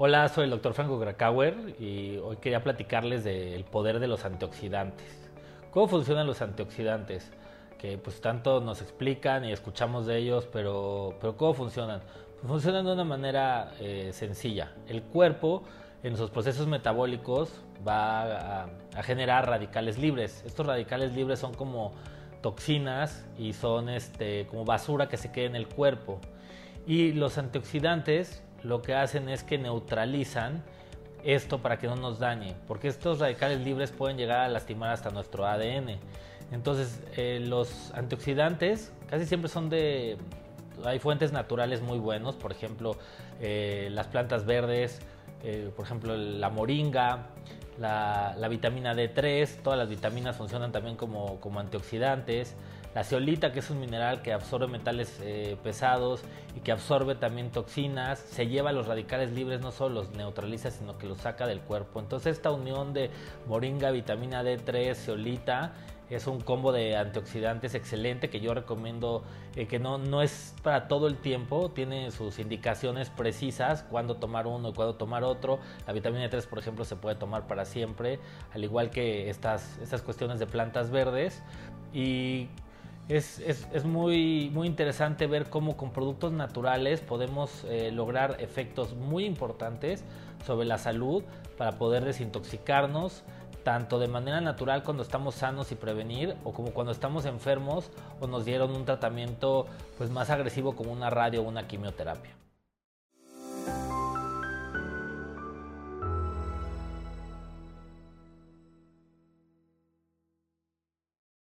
Hola, soy el doctor Franco Krakauer y hoy quería platicarles del poder de los antioxidantes. ¿Cómo funcionan los antioxidantes? Que pues tanto nos explican y escuchamos de ellos, pero, pero ¿cómo funcionan? Pues funcionan de una manera eh, sencilla. El cuerpo en sus procesos metabólicos va a, a, generar radicales libres. Estos radicales libres son como toxinas y son este, como basura que se queda en el cuerpo. Y los antioxidantes lo que hacen es que neutralizan esto para que no nos dañe, porque estos radicales libres pueden llegar a lastimar hasta nuestro ADN. Entonces, eh, los antioxidantes casi siempre son de... Hay fuentes naturales muy buenos, por ejemplo, eh, las plantas verdes, eh, por ejemplo, la moringa, la, la, vitamina D3, todas las vitaminas funcionan también como, como antioxidantes. La zeolita, que es un mineral que absorbe metales eh, pesados y que absorbe también toxinas, se lleva los radicales libres, no solo los neutraliza, sino que los saca del cuerpo. Entonces esta unión de moringa, vitamina D3, zeolita, es un combo de antioxidantes excelente que yo recomiendo eh, que no, no es para todo el tiempo, tiene sus indicaciones precisas, cuándo tomar uno y cuándo tomar otro. La vitamina D3, por ejemplo, se puede tomar para siempre, al igual que estas, estas cuestiones de plantas verdes. Y es, es, es, muy, muy interesante ver cómo con productos naturales podemos eh, lograr efectos muy importantes sobre la salud para poder desintoxicarnos, tanto de manera natural cuando estamos sanos y prevenir, o como cuando estamos enfermos o nos dieron un tratamiento pues, más agresivo como una radio o una quimioterapia.